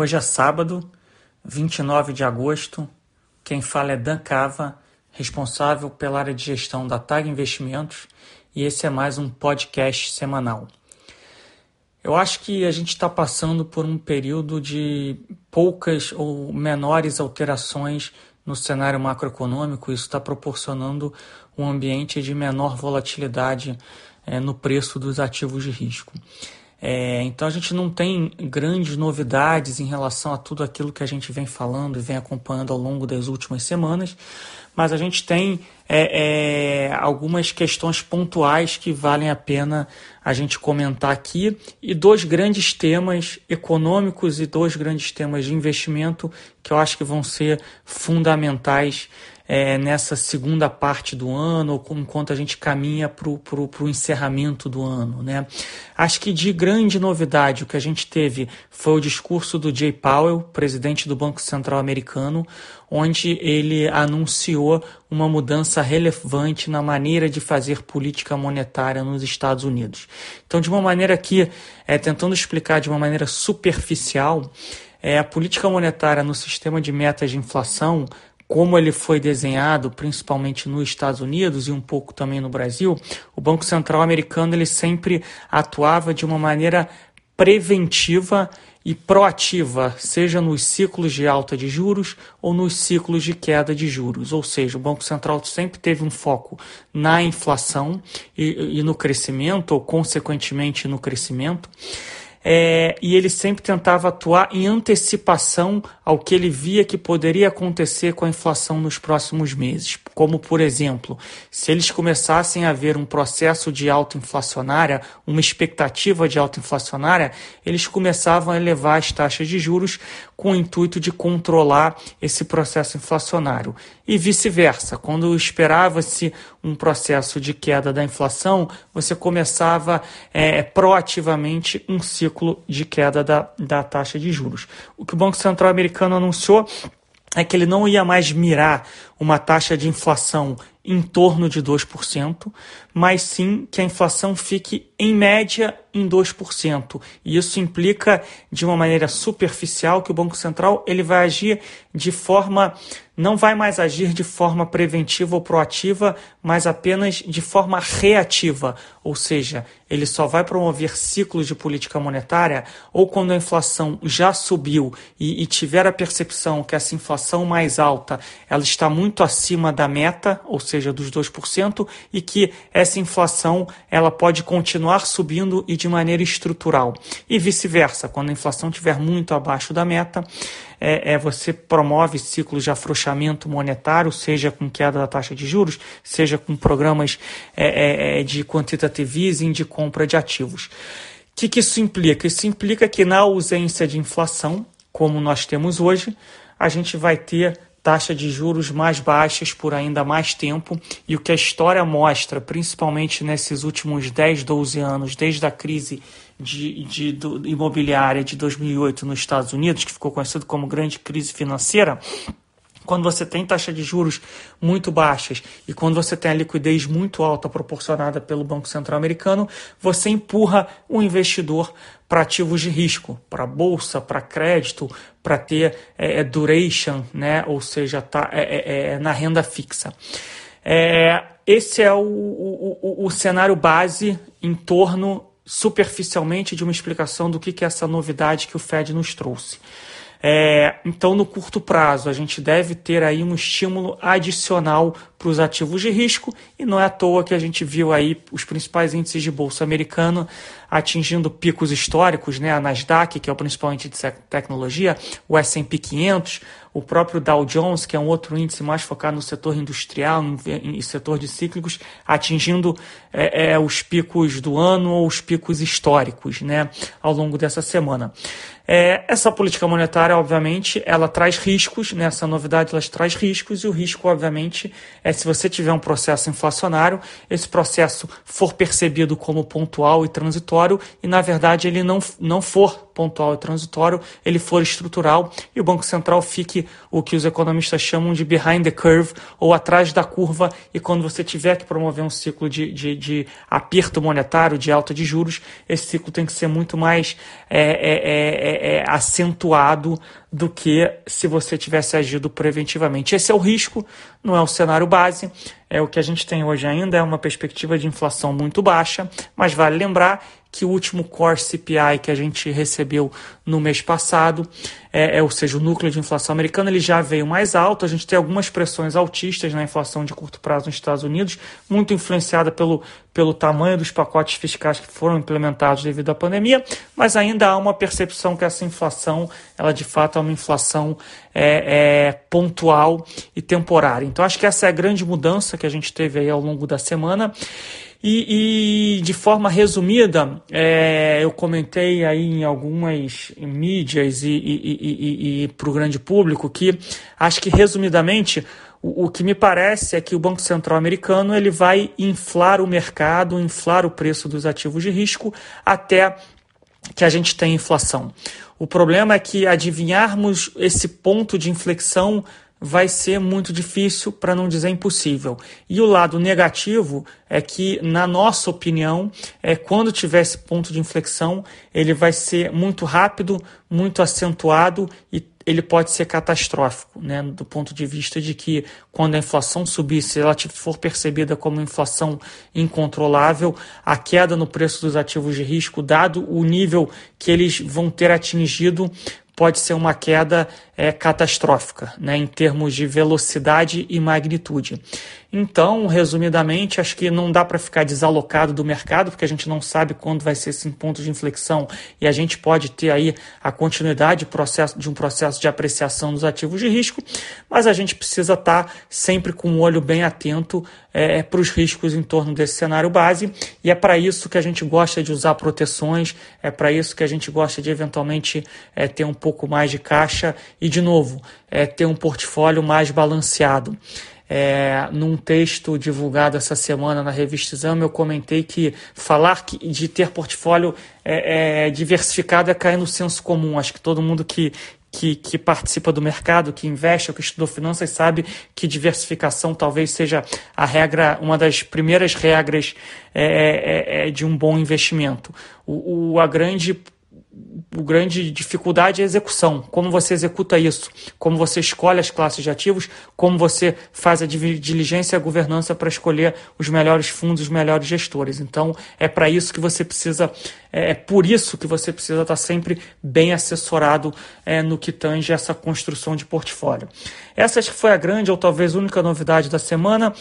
Hoje é sábado, 29 de agosto. Quem fala é Dan Cava, responsável pela área de gestão da TAG Investimentos, e esse é mais um podcast semanal. Eu acho que a gente está passando por um período de poucas ou menores alterações no cenário macroeconômico. Isso está proporcionando um ambiente de menor volatilidade é, no preço dos ativos de risco. É, então a gente não tem grandes novidades em relação a tudo aquilo que a gente vem falando e vem acompanhando ao longo das últimas semanas, mas a gente tem é, é, algumas questões pontuais que valem a pena a gente comentar aqui. E dois grandes temas econômicos e dois grandes temas de investimento que eu acho que vão ser fundamentais é, nessa segunda parte do ano, ou enquanto a gente caminha para o encerramento do ano. Né? Acho que de grande novidade o que a gente teve foi o discurso do Jay Powell, presidente do Banco Central americano, onde ele anunciou uma mudança relevante na maneira de fazer política monetária nos Estados Unidos. Então, de uma maneira que, é, tentando explicar de uma maneira superficial, é, a política monetária no sistema de metas de inflação como ele foi desenhado, principalmente nos Estados Unidos e um pouco também no Brasil, o Banco Central americano ele sempre atuava de uma maneira preventiva e proativa, seja nos ciclos de alta de juros ou nos ciclos de queda de juros. Ou seja, o Banco Central sempre teve um foco na inflação e, e no crescimento, ou consequentemente no crescimento é, e ele sempre tentava atuar em antecipação ao que ele via que poderia acontecer com a inflação nos próximos meses. Como, por exemplo, se eles começassem a ver um processo de alta inflacionária, uma expectativa de alta inflacionária, eles começavam a elevar as taxas de juros com o intuito de controlar esse processo inflacionário. E vice-versa, quando esperava-se um processo de queda da inflação, você começava é, proativamente um ciclo de queda da, da taxa de juros. O que o Banco Central americano anunciou é que ele não ia mais mirar uma taxa de inflação em torno de 2%, mas sim que a inflação fique em média em 2%. E isso implica de uma maneira superficial que o Banco Central ele vai agir de forma não vai mais agir de forma preventiva ou proativa, mas apenas de forma reativa, ou seja, ele só vai promover ciclos de política monetária ou quando a inflação já subiu e, e tiver a percepção que essa inflação mais alta ela está muito acima da meta, ou seja, dos 2%, e que essa inflação ela pode continuar subindo e de maneira estrutural. E vice-versa, quando a inflação estiver muito abaixo da meta, é, é, você promove ciclos de afrouxamento monetário, seja com queda da taxa de juros, seja com programas é, é, é de quantitative easing, de compra de ativos. O que, que isso implica? Isso implica que na ausência de inflação, como nós temos hoje, a gente vai ter taxa de juros mais baixas por ainda mais tempo e o que a história mostra, principalmente nesses últimos 10, 12 anos, desde a crise de, de do, imobiliária de 2008 nos Estados Unidos, que ficou conhecido como grande crise financeira, quando você tem taxa de juros muito baixas e quando você tem a liquidez muito alta proporcionada pelo Banco Central Americano, você empurra o investidor para ativos de risco, para bolsa, para crédito, para ter é, é, duration, né? ou seja, tá, é, é, é na renda fixa. É, esse é o, o, o, o cenário base em torno superficialmente de uma explicação do que, que é essa novidade que o Fed nos trouxe. É, então, no curto prazo, a gente deve ter aí um estímulo adicional para os ativos de risco e não é à toa que a gente viu aí os principais índices de bolsa americano atingindo picos históricos, né? A Nasdaq, que é o principal índice de tecnologia, o S&P 500, o próprio Dow Jones, que é um outro índice mais focado no setor industrial e setor de cíclicos, atingindo é, é, os picos do ano ou os picos históricos, né? Ao longo dessa semana. É, essa política monetária, obviamente, ela traz riscos, né? essa novidade ela traz riscos, e o risco, obviamente, é se você tiver um processo inflacionário, esse processo for percebido como pontual e transitório, e na verdade ele não, não for pontual e transitório, ele for estrutural e o Banco Central fique o que os economistas chamam de behind the curve ou atrás da curva. E quando você tiver que promover um ciclo de, de, de aperto monetário, de alta de juros, esse ciclo tem que ser muito mais é, é, é, é, é acentuado do que se você tivesse agido preventivamente. Esse é o risco, não é o cenário base. É o que a gente tem hoje ainda é uma perspectiva de inflação muito baixa, mas vale lembrar que o último core CPI que a gente recebeu no mês passado, é, é, ou seja, o núcleo de inflação americano, ele já veio mais alto. A gente tem algumas pressões altistas na inflação de curto prazo nos Estados Unidos, muito influenciada pelo, pelo tamanho dos pacotes fiscais que foram implementados devido à pandemia, mas ainda há uma percepção que essa inflação, ela de fato é uma inflação é, é, pontual e temporária. Então, acho que essa é a grande mudança que a gente teve aí ao longo da semana. E, e de forma resumida, é, eu comentei aí em algumas mídias e, e, e para o grande público que acho que resumidamente o, o que me parece é que o Banco Central americano ele vai inflar o mercado, inflar o preço dos ativos de risco até que a gente tenha inflação. O problema é que adivinharmos esse ponto de inflexão vai ser muito difícil, para não dizer impossível. E o lado negativo é que, na nossa opinião, é quando tiver esse ponto de inflexão, ele vai ser muito rápido, muito acentuado e ele pode ser catastrófico, né, do ponto de vista de que quando a inflação subir, se ela for percebida como inflação incontrolável, a queda no preço dos ativos de risco, dado o nível que eles vão ter atingido, pode ser uma queda é, catastrófica, né, em termos de velocidade e magnitude. Então, resumidamente, acho que não dá para ficar desalocado do mercado, porque a gente não sabe quando vai ser esse ponto de inflexão e a gente pode ter aí a continuidade de, um processo de apreciação dos ativos de risco, mas a gente precisa estar tá sempre com o olho bem atento é, para os riscos em torno desse cenário base, e é para isso que a gente gosta de usar proteções, é para isso que a gente gosta de eventualmente é, ter um pouco mais de caixa e, de novo, é, ter um portfólio mais balanceado. É, num texto divulgado essa semana na revista Exame, eu comentei que falar que, de ter portfólio é, é, diversificado é cair no senso comum. Acho que todo mundo que, que, que, participa do mercado, que investe ou que estudou finanças, sabe que diversificação talvez seja a regra, uma das primeiras regras é, é, é, é de um bom investimento. O, o, a grande grande dificuldade é a execução. Como você executa isso? Como você escolhe as classes de ativos? Como você faz a diligência e a governança para escolher os melhores fundos, os melhores gestores? Então, é para isso que você precisa, é, é por isso que você precisa estar sempre bem assessorado é, no que tange essa construção de portfólio. Essa foi a grande ou talvez única novidade da semana.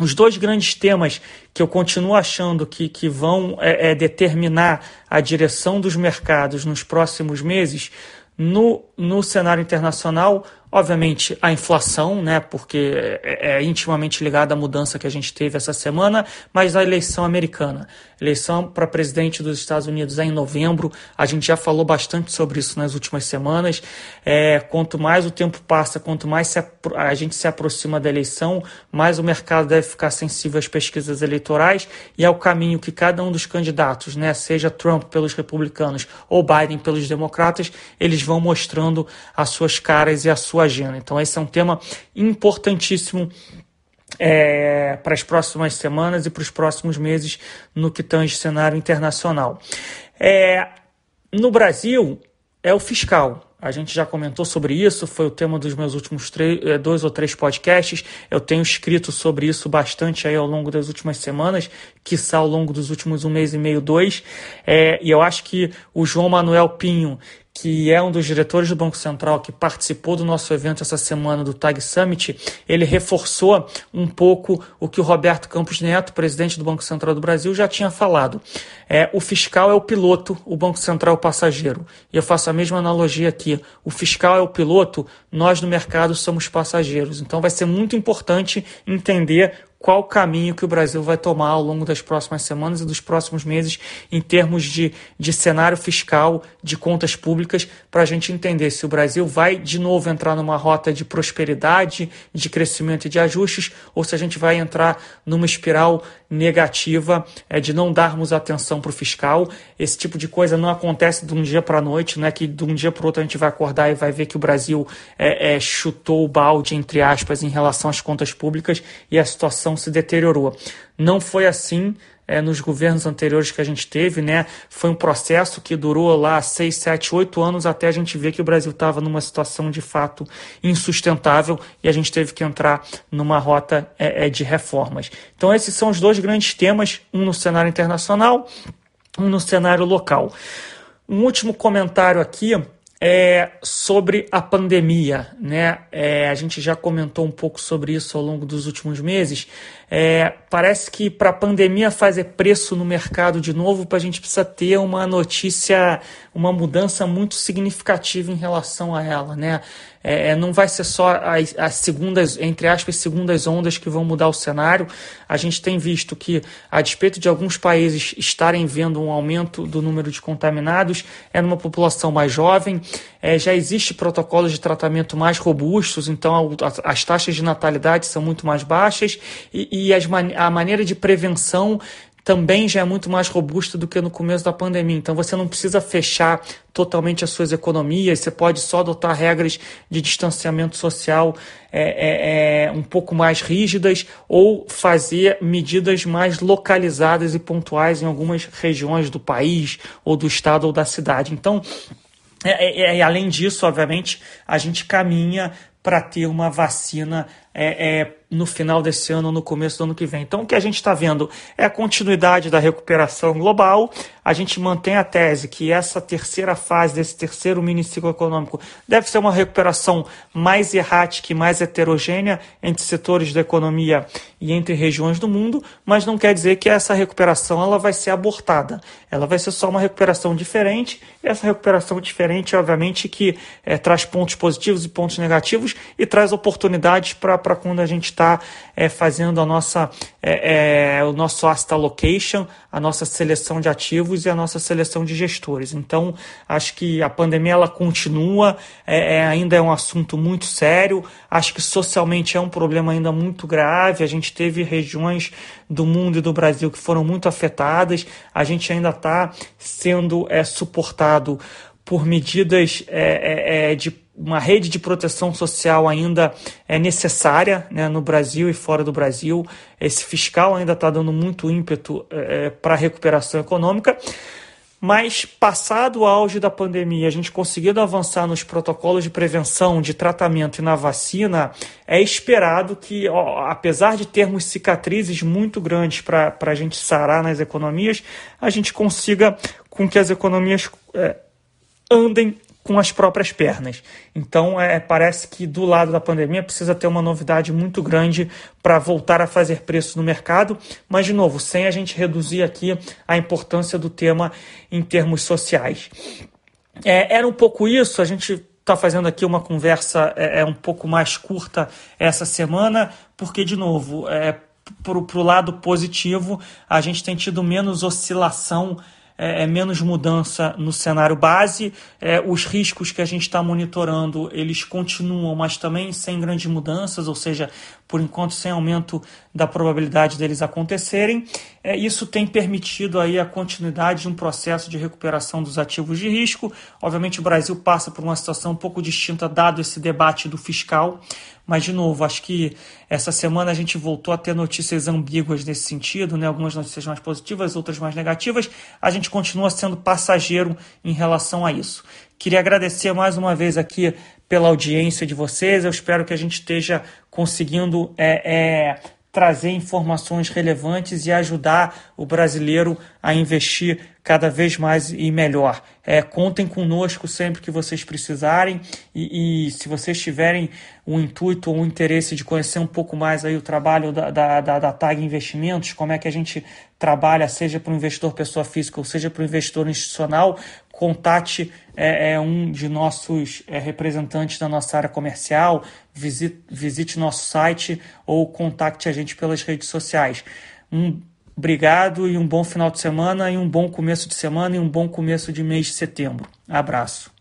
Os dois grandes temas que eu continuo achando que, que vão é, é, determinar a direção dos mercados nos próximos meses no, no cenário internacional Obviamente, a inflação, né, porque é, é intimamente ligada à mudança que a gente teve essa semana, mas a eleição americana. Eleição para presidente dos Estados Unidos é em novembro, a gente já falou bastante sobre isso nas últimas semanas. É, quanto mais o tempo passa, quanto mais a gente se aproxima da eleição, mais o mercado deve ficar sensível às pesquisas eleitorais e ao caminho que cada um dos candidatos, né, seja Trump pelos republicanos ou Biden pelos democratas, eles vão mostrando as suas caras e a sua sua agenda. Então, esse é um tema importantíssimo é, para as próximas semanas e para os próximos meses no que tange cenário internacional. É, no Brasil, é o fiscal. A gente já comentou sobre isso, foi o tema dos meus últimos é, dois ou três podcasts. Eu tenho escrito sobre isso bastante aí ao longo das últimas semanas, quiçá ao longo dos últimos um mês e meio, dois. É, e eu acho que o João Manuel Pinho que é um dos diretores do Banco Central, que participou do nosso evento essa semana do TAG Summit, ele reforçou um pouco o que o Roberto Campos Neto, presidente do Banco Central do Brasil, já tinha falado. É, o fiscal é o piloto, o Banco Central é o passageiro. E eu faço a mesma analogia aqui. O fiscal é o piloto, nós no mercado somos passageiros. Então vai ser muito importante entender qual caminho que o Brasil vai tomar ao longo das próximas semanas e dos próximos meses em termos de, de cenário fiscal, de contas públicas, para a gente entender se o Brasil vai de novo entrar numa rota de prosperidade, de crescimento e de ajustes, ou se a gente vai entrar numa espiral negativa é, de não darmos atenção para o fiscal. Esse tipo de coisa não acontece de um dia para a noite, não é que de um dia para o outro a gente vai acordar e vai ver que o Brasil é, é, chutou o balde, entre aspas, em relação às contas públicas e a situação se deteriorou. Não foi assim é, nos governos anteriores que a gente teve, né? Foi um processo que durou lá seis, sete, oito anos até a gente ver que o Brasil estava numa situação de fato insustentável e a gente teve que entrar numa rota é, é, de reformas. Então esses são os dois grandes temas, um no cenário internacional, um no cenário local. Um último comentário aqui é sobre a pandemia, né? É, a gente já comentou um pouco sobre isso ao longo dos últimos meses. É, parece que para a pandemia fazer preço no mercado de novo, a gente precisa ter uma notícia, uma mudança muito significativa em relação a ela, né? É, é, não vai ser só as, as, segundas, entre aspas, segundas ondas que vão mudar o cenário. A gente tem visto que, a despeito de alguns países estarem vendo um aumento do número de contaminados, é numa população mais jovem, é, já existe protocolos de tratamento mais robustos, então a, as taxas de natalidade são muito mais baixas e, e as, a maneira de prevenção também já é muito mais robusta do que no começo da pandemia. Então você não precisa fechar totalmente as suas economias, você pode só adotar regras de distanciamento social é, é, é, um pouco mais rígidas ou fazer medidas mais localizadas e pontuais em algumas regiões do país ou do estado ou da cidade. Então, é, é, é além disso, obviamente, a gente caminha para ter uma vacina é, é, no final desse ano no começo do ano que vem. Então, o que a gente está vendo é a continuidade da recuperação global. A gente mantém a tese que essa terceira fase desse terceiro mini ciclo econômico deve ser uma recuperação mais errática e mais heterogênea entre setores da economia e entre regiões do mundo, mas não quer dizer que essa recuperação ela vai ser abortada. Ela vai ser só uma recuperação diferente. E essa recuperação diferente, obviamente, que é, traz pontos positivos e pontos negativos e traz oportunidades para para quando a gente está é, fazendo a nossa, é, é, o nosso asset allocation, a nossa seleção de ativos e a nossa seleção de gestores. Então, acho que a pandemia ela continua, é, é, ainda é um assunto muito sério, acho que socialmente é um problema ainda muito grave. A gente teve regiões do mundo e do Brasil que foram muito afetadas, a gente ainda está sendo é, suportado por medidas de uma rede de proteção social ainda é necessária né, no Brasil e fora do Brasil. Esse fiscal ainda está dando muito ímpeto é, é para a recuperação econômica. Mas, passado o auge da pandemia, a gente conseguindo avançar nos protocolos de prevenção, de tratamento e na vacina, é esperado que, ó, apesar de termos cicatrizes muito grandes para a gente sarar nas economias, a gente consiga com que as economias é, andem com as próprias pernas. Então, é, parece que do lado da pandemia precisa ter uma novidade muito grande para voltar a fazer preço no mercado, mas, de novo, sem a gente reduzir aqui a importância do tema em termos sociais. É, era um pouco isso, a gente está fazendo aqui uma conversa é, é, um pouco mais curta essa semana, porque, de novo, é, para o lado positivo, a gente tem tido menos oscilação é, é, menos mudança no cenário base. É, os riscos que a gente está monitorando, eles continuam, mas também sem grandes mudanças, ou seja, por enquanto sem aumento da probabilidade deles acontecerem. É, isso tem permitido aí a continuidade de um processo de recuperação dos ativos de risco. Obviamente o Brasil passa por uma situação um pouco distinta dado esse debate do fiscal, mas, de novo, acho que essa semana a gente voltou a ter notícias ambíguas nesse sentido, né? algumas notícias mais positivas, outras mais negativas. A gente continua sendo passageiro em relação a isso. Queria agradecer mais uma vez aqui pela audiência de vocês. Eu espero que a gente esteja conseguindo é, é, trazer informações relevantes e ajudar o brasileiro a investir cada vez mais e melhor. É, contem conosco sempre que vocês precisarem e, e, se vocês tiverem o intuito ou o interesse de conhecer um pouco mais aí o trabalho da, da, da, da TAG Investimentos, como é que a gente trabalha, seja para o investidor pessoa física ou seja para o investidor institucional, contate é, é um de nossos é, representantes da nossa área comercial, visite, visite nosso site ou contacte a gente pelas redes sociais. Um obrigado e um bom final de semana e um bom começo de semana e um bom começo de mês de setembro. Abraço.